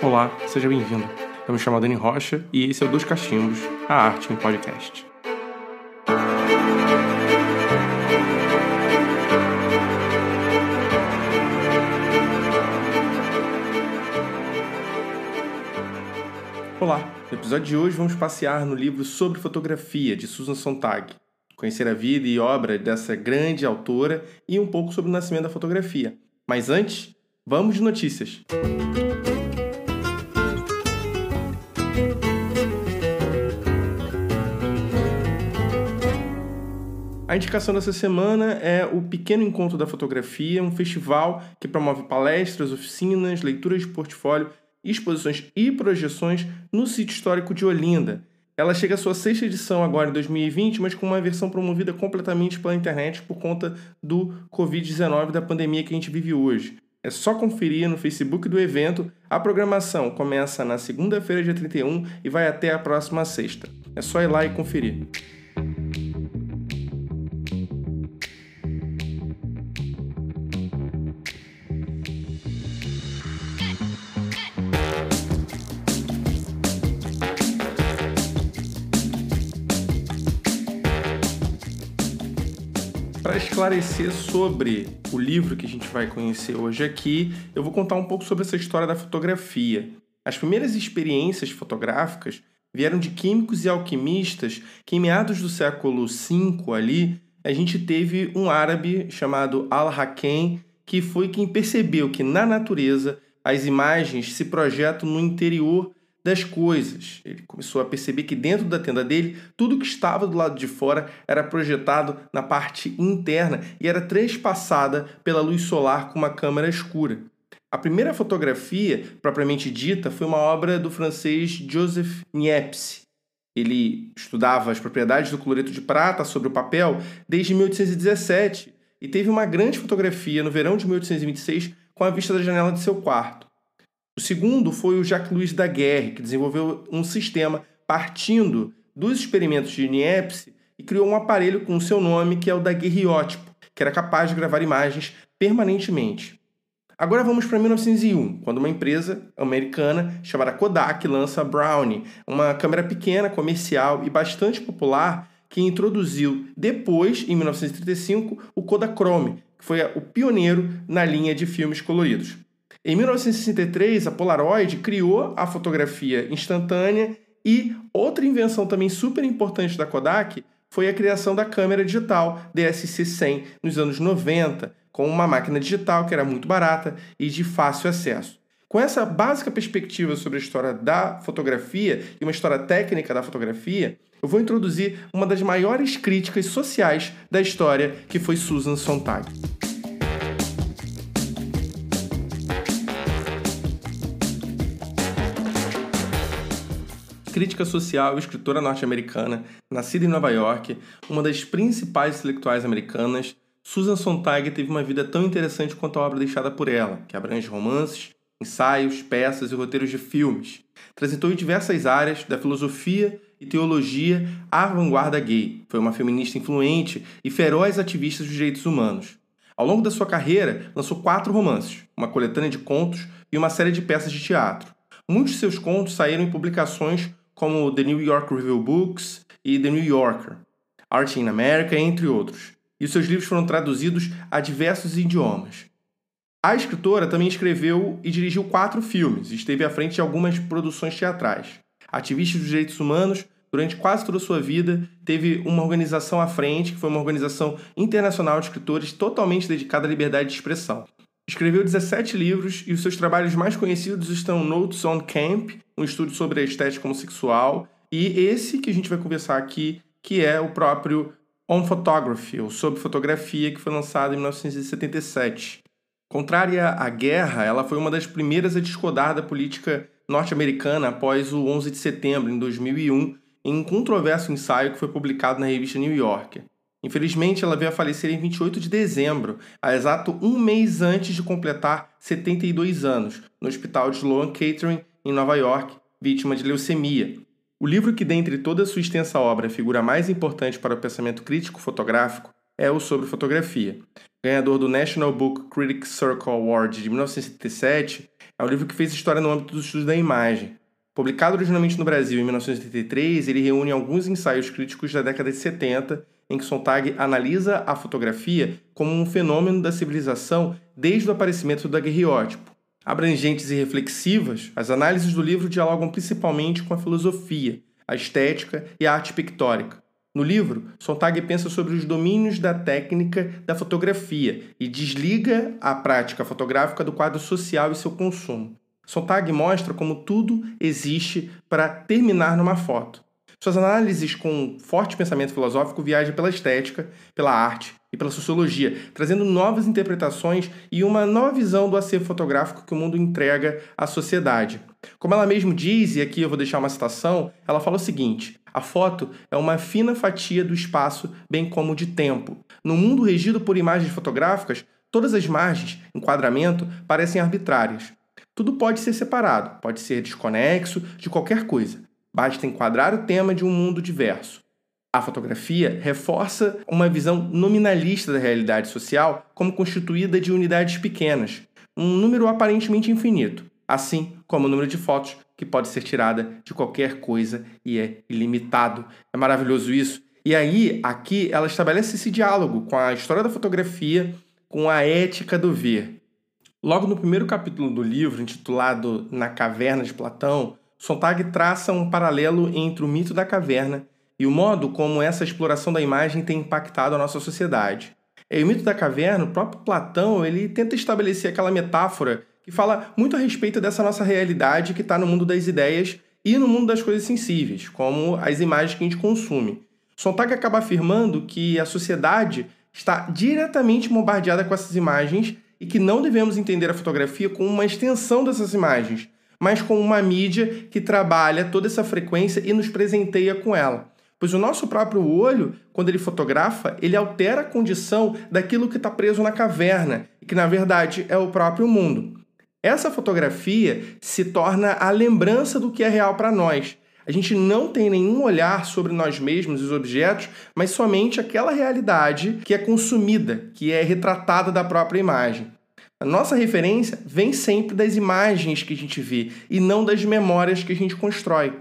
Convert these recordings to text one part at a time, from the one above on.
Olá, seja bem-vindo. Eu me chamo Dani Rocha e esse é o Dos Cachimbos, a arte em podcast. Olá, no episódio de hoje vamos passear no livro Sobre Fotografia, de Susan Sontag. Conhecer a vida e obra dessa grande autora e um pouco sobre o nascimento da fotografia. Mas antes, vamos de notícias. A indicação dessa semana é o Pequeno Encontro da Fotografia, um festival que promove palestras, oficinas, leituras de portfólio, exposições e projeções no sítio histórico de Olinda. Ela chega à sua sexta edição agora em 2020, mas com uma versão promovida completamente pela internet por conta do Covid-19 da pandemia que a gente vive hoje. É só conferir no Facebook do evento. A programação começa na segunda-feira, dia 31, e vai até a próxima sexta. É só ir lá e conferir. Esclarecer sobre o livro que a gente vai conhecer hoje aqui, eu vou contar um pouco sobre essa história da fotografia. As primeiras experiências fotográficas vieram de químicos e alquimistas que, em meados do século V ali, a gente teve um árabe chamado Al-Hakem, que foi quem percebeu que na natureza as imagens se projetam no interior das coisas. Ele começou a perceber que dentro da tenda dele, tudo que estava do lado de fora era projetado na parte interna e era transpassada pela luz solar com uma câmera escura. A primeira fotografia, propriamente dita, foi uma obra do francês Joseph Niepce. Ele estudava as propriedades do cloreto de prata sobre o papel desde 1817 e teve uma grande fotografia no verão de 1826 com a vista da janela de seu quarto. O segundo foi o Jacques-Louis Daguerre, que desenvolveu um sistema partindo dos experimentos de Niepce e criou um aparelho com o seu nome, que é o daguerreótipo, que era capaz de gravar imagens permanentemente. Agora vamos para 1901, quando uma empresa americana chamada Kodak lança a Brownie, uma câmera pequena, comercial e bastante popular que introduziu depois, em 1935, o Kodachrome, que foi o pioneiro na linha de filmes coloridos. Em 1963, a Polaroid criou a fotografia instantânea e outra invenção também super importante da Kodak foi a criação da câmera digital DSC-100 nos anos 90, com uma máquina digital que era muito barata e de fácil acesso. Com essa básica perspectiva sobre a história da fotografia e uma história técnica da fotografia, eu vou introduzir uma das maiores críticas sociais da história, que foi Susan Sontag. Crítica social e escritora norte-americana, nascida em Nova York, uma das principais intelectuais americanas, Susan Sontag teve uma vida tão interessante quanto a obra deixada por ela, que abrange romances, ensaios, peças e roteiros de filmes. Transitou em diversas áreas, da filosofia e teologia à vanguarda gay. Foi uma feminista influente e feroz ativista dos direitos humanos. Ao longo da sua carreira, lançou quatro romances, uma coletânea de contos e uma série de peças de teatro. Muitos de seus contos saíram em publicações como The New York Review Books e The New Yorker, Art in America, entre outros. E seus livros foram traduzidos a diversos idiomas. A escritora também escreveu e dirigiu quatro filmes e esteve à frente de algumas produções teatrais. Ativista dos direitos humanos, durante quase toda a sua vida, teve uma organização à frente, que foi uma organização internacional de escritores totalmente dedicada à liberdade de expressão. Escreveu 17 livros e os seus trabalhos mais conhecidos estão Notes on Camp, um estudo sobre a estética homossexual, e esse que a gente vai conversar aqui, que é o próprio On Photography, ou Sobre Fotografia, que foi lançado em 1977. Contrária à guerra, ela foi uma das primeiras a discordar da política norte-americana após o 11 de setembro, em 2001, em um controverso ensaio que foi publicado na revista New Yorker. Infelizmente, ela veio a falecer em 28 de dezembro, a exato um mês antes de completar 72 anos, no hospital de Sloan Kettering, em Nova York, vítima de leucemia. O livro que, dentre toda a sua extensa obra, é figura mais importante para o pensamento crítico fotográfico é o sobre fotografia. Ganhador do National Book Critics Circle Award de 1977, É um livro que fez história no âmbito dos estudos da imagem. Publicado originalmente no Brasil em 1983, ele reúne alguns ensaios críticos da década de 70, em que Sontag analisa a fotografia como um fenômeno da civilização desde o aparecimento do daguerreótipo. Abrangentes e reflexivas, as análises do livro dialogam principalmente com a filosofia, a estética e a arte pictórica. No livro, Sontag pensa sobre os domínios da técnica da fotografia e desliga a prática fotográfica do quadro social e seu consumo. Sontag mostra como tudo existe para terminar numa foto. Suas análises com forte pensamento filosófico viajam pela estética, pela arte e pela sociologia, trazendo novas interpretações e uma nova visão do acervo fotográfico que o mundo entrega à sociedade. Como ela mesmo diz, e aqui eu vou deixar uma citação, ela fala o seguinte: a foto é uma fina fatia do espaço, bem como de tempo. No mundo regido por imagens fotográficas, todas as margens, enquadramento, parecem arbitrárias. Tudo pode ser separado, pode ser desconexo de qualquer coisa. Basta enquadrar o tema de um mundo diverso. A fotografia reforça uma visão nominalista da realidade social como constituída de unidades pequenas, um número aparentemente infinito, assim como o número de fotos que pode ser tirada de qualquer coisa e é ilimitado. É maravilhoso isso. E aí, aqui, ela estabelece esse diálogo com a história da fotografia, com a ética do ver. Logo no primeiro capítulo do livro, intitulado Na Caverna de Platão, Sontag traça um paralelo entre o mito da caverna e o modo como essa exploração da imagem tem impactado a nossa sociedade. E o mito da caverna, o próprio Platão, ele tenta estabelecer aquela metáfora que fala muito a respeito dessa nossa realidade que está no mundo das ideias e no mundo das coisas sensíveis, como as imagens que a gente consome. Sontag acaba afirmando que a sociedade está diretamente bombardeada com essas imagens e que não devemos entender a fotografia como uma extensão dessas imagens, mas como uma mídia que trabalha toda essa frequência e nos presenteia com ela. Pois o nosso próprio olho, quando ele fotografa, ele altera a condição daquilo que está preso na caverna, que na verdade é o próprio mundo. Essa fotografia se torna a lembrança do que é real para nós. A gente não tem nenhum olhar sobre nós mesmos e os objetos, mas somente aquela realidade que é consumida, que é retratada da própria imagem. A nossa referência vem sempre das imagens que a gente vê e não das memórias que a gente constrói.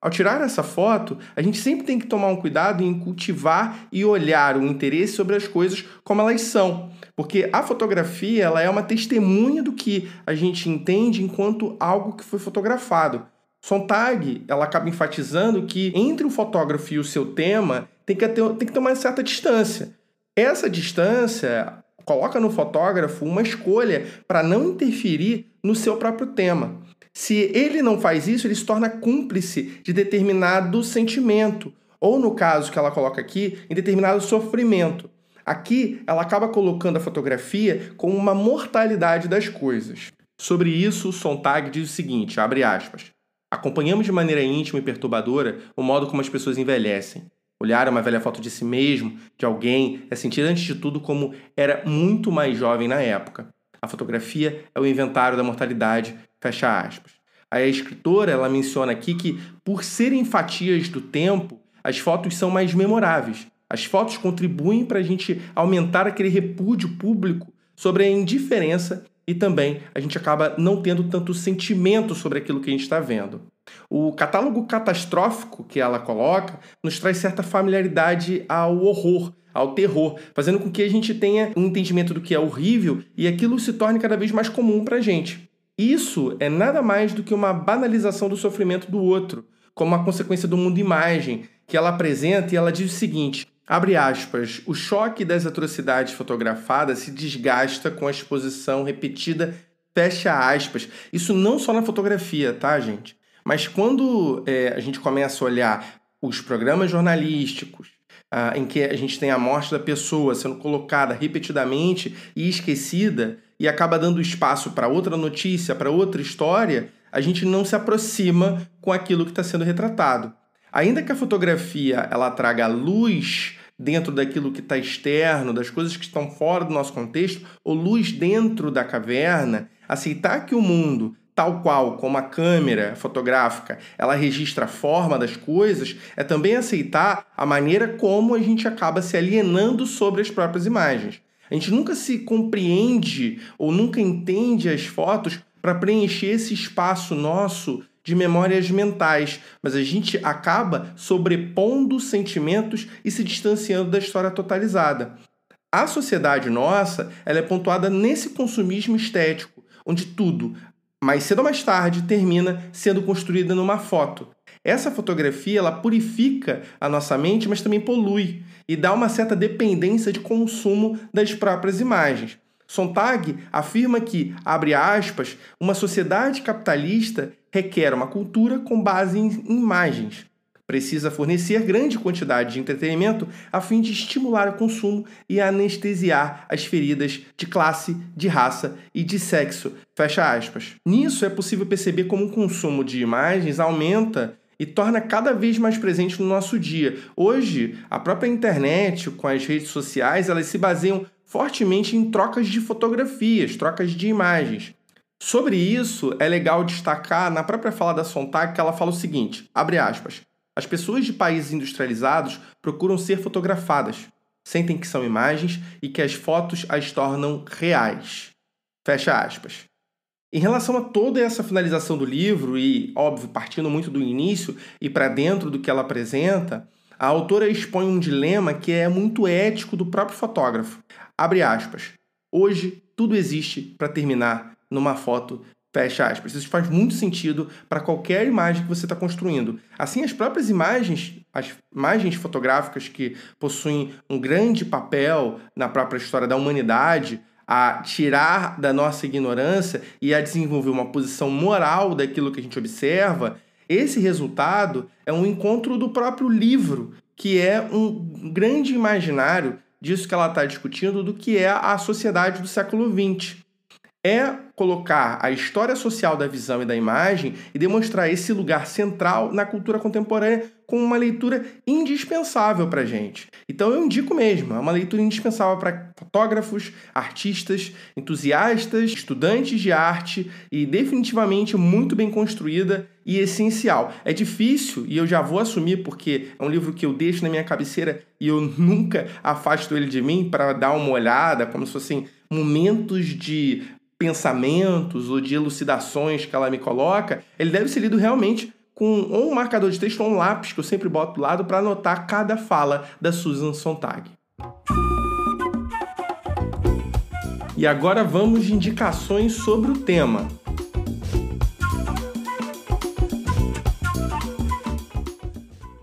Ao tirar essa foto, a gente sempre tem que tomar um cuidado em cultivar e olhar o interesse sobre as coisas como elas são, porque a fotografia ela é uma testemunha do que a gente entende enquanto algo que foi fotografado. Sontag, ela acaba enfatizando que entre o fotógrafo e o seu tema tem que ter, tem que ter uma certa distância. Essa distância coloca no fotógrafo uma escolha para não interferir no seu próprio tema. Se ele não faz isso, ele se torna cúmplice de determinado sentimento, ou no caso que ela coloca aqui, em determinado sofrimento. Aqui, ela acaba colocando a fotografia como uma mortalidade das coisas. Sobre isso, Sontag diz o seguinte, abre aspas: Acompanhamos de maneira íntima e perturbadora o modo como as pessoas envelhecem. Olhar uma velha foto de si mesmo, de alguém, é sentir antes de tudo como era muito mais jovem na época. A fotografia é o inventário da mortalidade, fecha aspas. A escritora ela menciona aqui que, por serem fatias do tempo, as fotos são mais memoráveis. As fotos contribuem para a gente aumentar aquele repúdio público sobre a indiferença e também a gente acaba não tendo tanto sentimento sobre aquilo que a gente está vendo. O catálogo catastrófico que ela coloca nos traz certa familiaridade ao horror, ao terror, fazendo com que a gente tenha um entendimento do que é horrível e aquilo se torne cada vez mais comum para a gente. Isso é nada mais do que uma banalização do sofrimento do outro, como uma consequência do mundo imagem, que ela apresenta e ela diz o seguinte: Abre aspas, o choque das atrocidades fotografadas se desgasta com a exposição repetida, fecha aspas. Isso não só na fotografia, tá, gente? Mas quando é, a gente começa a olhar os programas jornalísticos, ah, em que a gente tem a morte da pessoa sendo colocada repetidamente e esquecida, e acaba dando espaço para outra notícia, para outra história, a gente não se aproxima com aquilo que está sendo retratado. Ainda que a fotografia ela traga luz dentro daquilo que está externo, das coisas que estão fora do nosso contexto, ou luz dentro da caverna, aceitar que o mundo, tal qual como a câmera fotográfica, ela registra a forma das coisas, é também aceitar a maneira como a gente acaba se alienando sobre as próprias imagens. A gente nunca se compreende ou nunca entende as fotos para preencher esse espaço nosso de memórias mentais, mas a gente acaba sobrepondo sentimentos e se distanciando da história totalizada. A sociedade nossa ela é pontuada nesse consumismo estético, onde tudo, mais cedo ou mais tarde, termina sendo construída numa foto. Essa fotografia ela purifica a nossa mente, mas também polui e dá uma certa dependência de consumo das próprias imagens. Sontag afirma que, abre aspas, uma sociedade capitalista requer uma cultura com base em imagens. Precisa fornecer grande quantidade de entretenimento a fim de estimular o consumo e anestesiar as feridas de classe, de raça e de sexo. Fecha aspas. Nisso é possível perceber como o consumo de imagens aumenta e torna cada vez mais presente no nosso dia. Hoje, a própria internet, com as redes sociais, elas se baseiam fortemente em trocas de fotografias, trocas de imagens. Sobre isso, é legal destacar na própria fala da Sontag que ela fala o seguinte, abre aspas, as pessoas de países industrializados procuram ser fotografadas, sentem que são imagens e que as fotos as tornam reais. Fecha aspas. Em relação a toda essa finalização do livro, e, óbvio, partindo muito do início e para dentro do que ela apresenta, a autora expõe um dilema que é muito ético do próprio fotógrafo. Abre aspas. Hoje, tudo existe para terminar numa foto Fecha aspas. Isso faz muito sentido para qualquer imagem que você está construindo. Assim, as próprias imagens, as imagens fotográficas que possuem um grande papel na própria história da humanidade, a tirar da nossa ignorância e a desenvolver uma posição moral daquilo que a gente observa, esse resultado é um encontro do próprio livro, que é um grande imaginário disso que ela está discutindo, do que é a sociedade do século XX é colocar a história social da visão e da imagem e demonstrar esse lugar central na cultura contemporânea com uma leitura indispensável para gente. Então eu indico mesmo, é uma leitura indispensável para fotógrafos, artistas, entusiastas, estudantes de arte e definitivamente muito bem construída e essencial. É difícil e eu já vou assumir porque é um livro que eu deixo na minha cabeceira e eu nunca afasto ele de mim para dar uma olhada, como se fossem momentos de pensamentos ou de elucidações que ela me coloca, ele deve ser lido realmente com ou um marcador de texto ou um lápis que eu sempre boto do lado para anotar cada fala da Susan Sontag. E agora vamos de indicações sobre o tema.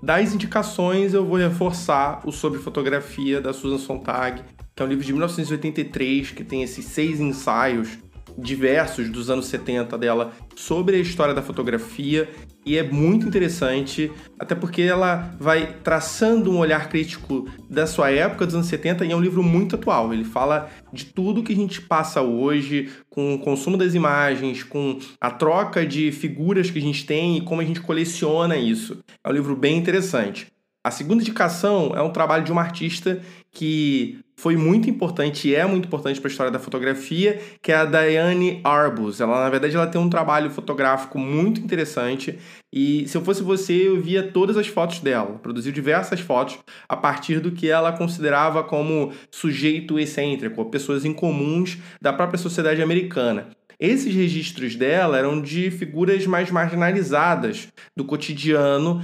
Das indicações, eu vou reforçar o sobre fotografia da Susan Sontag, que é um livro de 1983 que tem esses seis ensaios diversos dos anos 70 dela sobre a história da fotografia e é muito interessante, até porque ela vai traçando um olhar crítico da sua época dos anos 70 e é um livro muito atual. Ele fala de tudo que a gente passa hoje com o consumo das imagens, com a troca de figuras que a gente tem e como a gente coleciona isso. É um livro bem interessante. A segunda indicação é um trabalho de uma artista que foi muito importante e é muito importante para a história da fotografia, que é a Diane Arbus. Ela, na verdade, ela tem um trabalho fotográfico muito interessante e se eu fosse você, eu via todas as fotos dela. Produziu diversas fotos a partir do que ela considerava como sujeito excêntrico, pessoas incomuns da própria sociedade americana. Esses registros dela eram de figuras mais marginalizadas do cotidiano,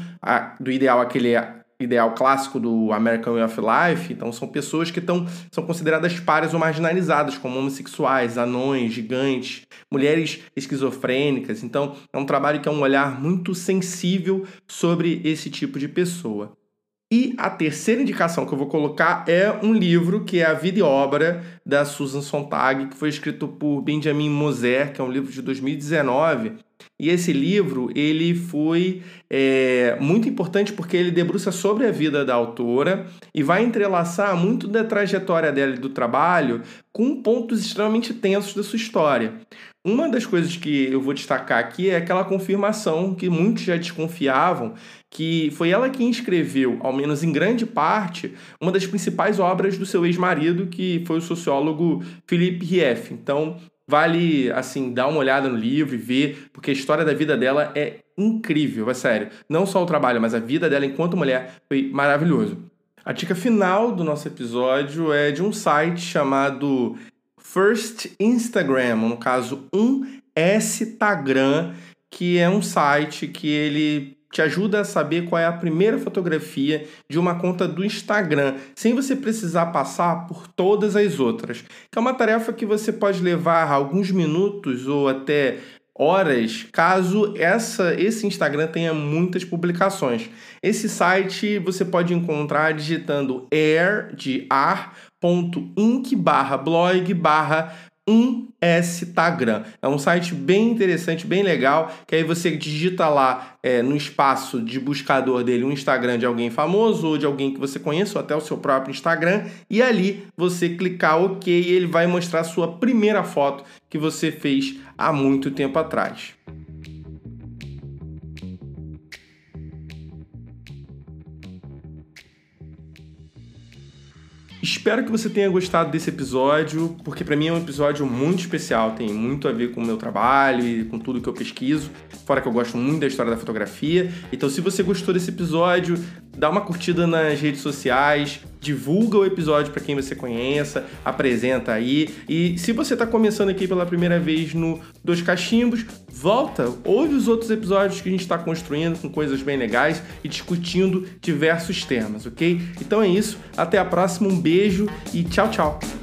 do ideal aquele ideal clássico do American Way of Life, então são pessoas que estão, são consideradas pares ou marginalizadas, como homossexuais, anões, gigantes, mulheres esquizofrênicas. Então, é um trabalho que é um olhar muito sensível sobre esse tipo de pessoa. E a terceira indicação que eu vou colocar é um livro que é A Vida e Obra da Susan Sontag, que foi escrito por Benjamin Moser, que é um livro de 2019 e esse livro ele foi é, muito importante porque ele debruça sobre a vida da autora e vai entrelaçar muito da trajetória dela e do trabalho com pontos extremamente tensos da sua história. Uma das coisas que eu vou destacar aqui é aquela confirmação que muitos já desconfiavam, que foi ela quem escreveu, ao menos em grande parte, uma das principais obras do seu ex-marido, que foi o sociólogo Philippe Rieff. Então, Vale, assim, dar uma olhada no livro e ver, porque a história da vida dela é incrível, é sério. Não só o trabalho, mas a vida dela enquanto mulher foi maravilhoso. A dica final do nosso episódio é de um site chamado First Instagram, no caso 1 Instagram, que é um site que ele te ajuda a saber qual é a primeira fotografia de uma conta do Instagram, sem você precisar passar por todas as outras. É uma tarefa que você pode levar alguns minutos ou até horas, caso essa esse Instagram tenha muitas publicações. Esse site você pode encontrar digitando air de ar.inc barra blog barra Instagram. É um site bem interessante, bem legal, que aí você digita lá é, no espaço de buscador dele um Instagram de alguém famoso ou de alguém que você conheça, ou até o seu próprio Instagram, e ali você clicar OK e ele vai mostrar a sua primeira foto que você fez há muito tempo atrás. Espero que você tenha gostado desse episódio, porque para mim é um episódio muito especial, tem muito a ver com o meu trabalho e com tudo que eu pesquiso, fora que eu gosto muito da história da fotografia. Então, se você gostou desse episódio, dá uma curtida nas redes sociais, divulga o episódio para quem você conheça, apresenta aí. E se você está começando aqui pela primeira vez no Dois Cachimbos, volta, ouve os outros episódios que a gente está construindo com coisas bem legais e discutindo diversos temas, ok? Então é isso, até a próxima, um beijo e tchau, tchau!